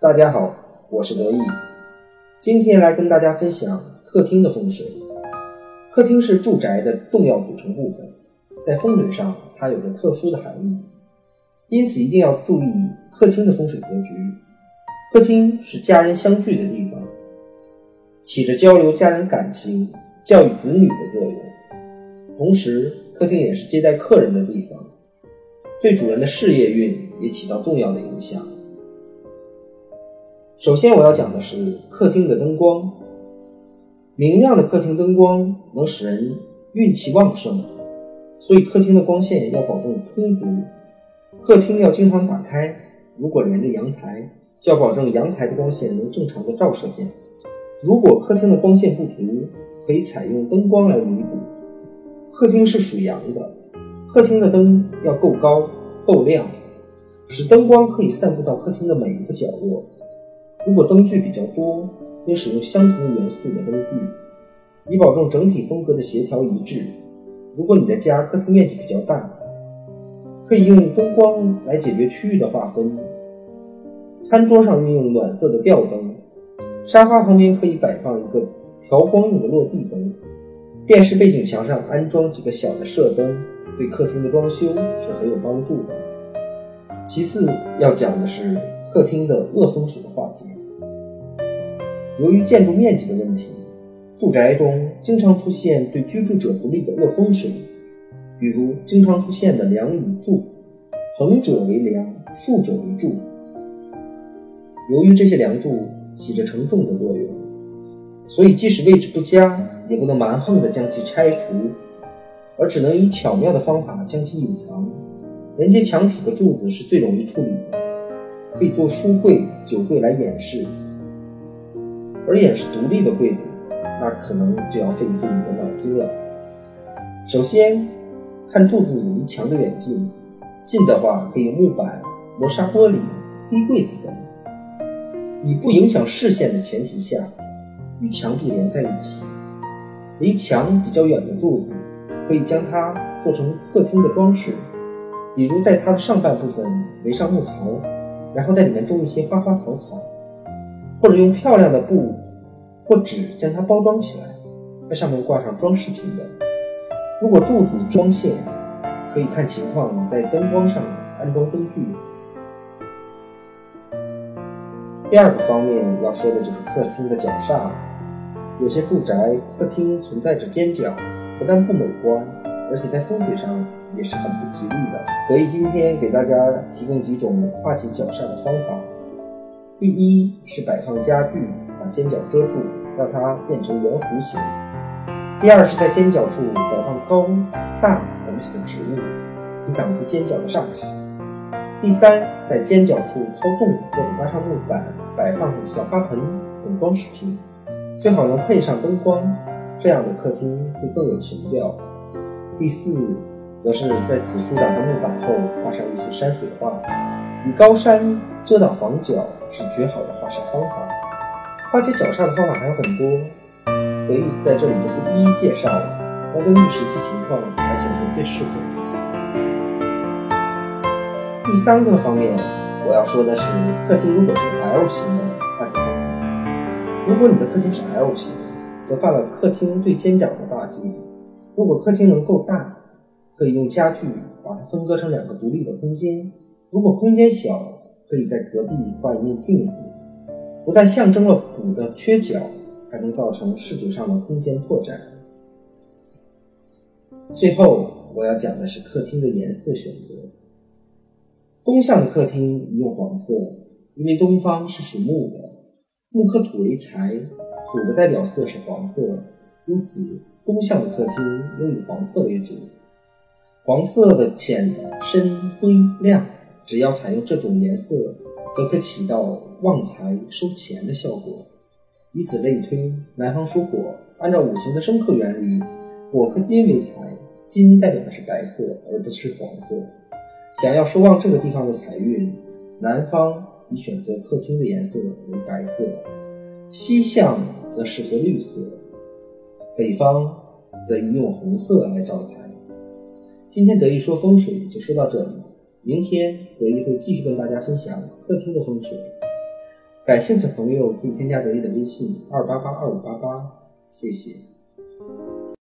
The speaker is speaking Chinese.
大家好，我是德意，今天来跟大家分享客厅的风水。客厅是住宅的重要组成部分，在风水上它有着特殊的含义，因此一定要注意客厅的风水格局。客厅是家人相聚的地方，起着交流家人感情、教育子女的作用，同时客厅也是接待客人的地方，对主人的事业运也起到重要的影响。首先我要讲的是客厅的灯光，明亮的客厅灯光能使人运气旺盛，所以客厅的光线要保证充足。客厅要经常打开，如果连着阳台，就要保证阳台的光线能正常的照射进来。如果客厅的光线不足，可以采用灯光来弥补。客厅是属阳的，客厅的灯要够高够亮，使灯光可以散布到客厅的每一个角落。如果灯具比较多，可以使用相同元素的灯具，以保证整体风格的协调一致。如果你的家客厅面积比较大，可以用灯光来解决区域的划分。餐桌上运用暖色的吊灯，沙发旁边可以摆放一个调光用的落地灯，电视背景墙上安装几个小的射灯，对客厅的装修是很有帮助的。其次要讲的是客厅的恶风水的化解。由于建筑面积的问题，住宅中经常出现对居住者不利的恶风水，比如经常出现的梁与柱，横者为梁，竖者为柱。由于这些梁柱起着承重的作用，所以即使位置不佳，也不能蛮横的将其拆除，而只能以巧妙的方法将其隐藏。连接墙体的柱子是最容易处理的，可以做书柜、酒柜来掩饰。而掩饰独立的柜子，那可能就要费一费你的脑筋了。首先，看柱子离墙的远近，近的话可以用木板、磨砂玻璃、低柜子等，以不影响视线的前提下，与墙壁连在一起。离墙比较远的柱子，可以将它做成客厅的装饰，比如在它的上半部分围上木槽，然后在里面种一些花花草草。或者用漂亮的布或纸将它包装起来，在上面挂上装饰品等。如果柱子装线，可以看情况在灯光上安装灯具。第二个方面要说的就是客厅的角煞。有些住宅客厅存在着尖角，不但不美观，而且在风水上也是很不吉利的。所以今天给大家提供几种化解角煞的方法。第一是摆放家具，把尖角遮住，让它变成圆弧形。第二是在尖角处摆放高大等的植物，以挡住尖角的煞气。第三，在尖角处掏洞或者搭上木板，摆放小花盆等装饰品，最好能配上灯光，这样的客厅会更有情调。第四，则是在此处打上木板后，画上一幅山水画，以高山遮挡房角。是绝好的画煞方法。化解角煞的方法还有很多，德玉在这里就不一一介绍了，要根据实际情况来选择最适合自己的。第三个方面，我要说的是，客厅如果是 L 型的化解方法。如果你的客厅是 L 型，则犯了客厅对尖角的大忌。如果客厅能够大，可以用家具把它分割成两个独立的空间。如果空间小，可以在隔壁挂一面镜子，不但象征了补的缺角，还能造成视觉上的空间拓展。最后我要讲的是客厅的颜色选择。东向的客厅宜用黄色，因为东方是属木的，木克土为财，土的代表色是黄色，因此东向的客厅应以黄色为主。黄色的浅深灰亮。只要采用这种颜色，则可起到旺财收钱的效果。以此类推，南方属火，按照五行的生克原理，火克金为财，金代表的是白色，而不是黄色。想要收旺这个地方的财运，南方宜选择客厅的颜色为白色，西向则适合绿色，北方则宜用红色来招财。今天得意说风水就说到这里。明天，得意会继续跟大家分享客厅的风水。感兴趣的朋友可以添加得意的微信二八八二五八八，谢谢。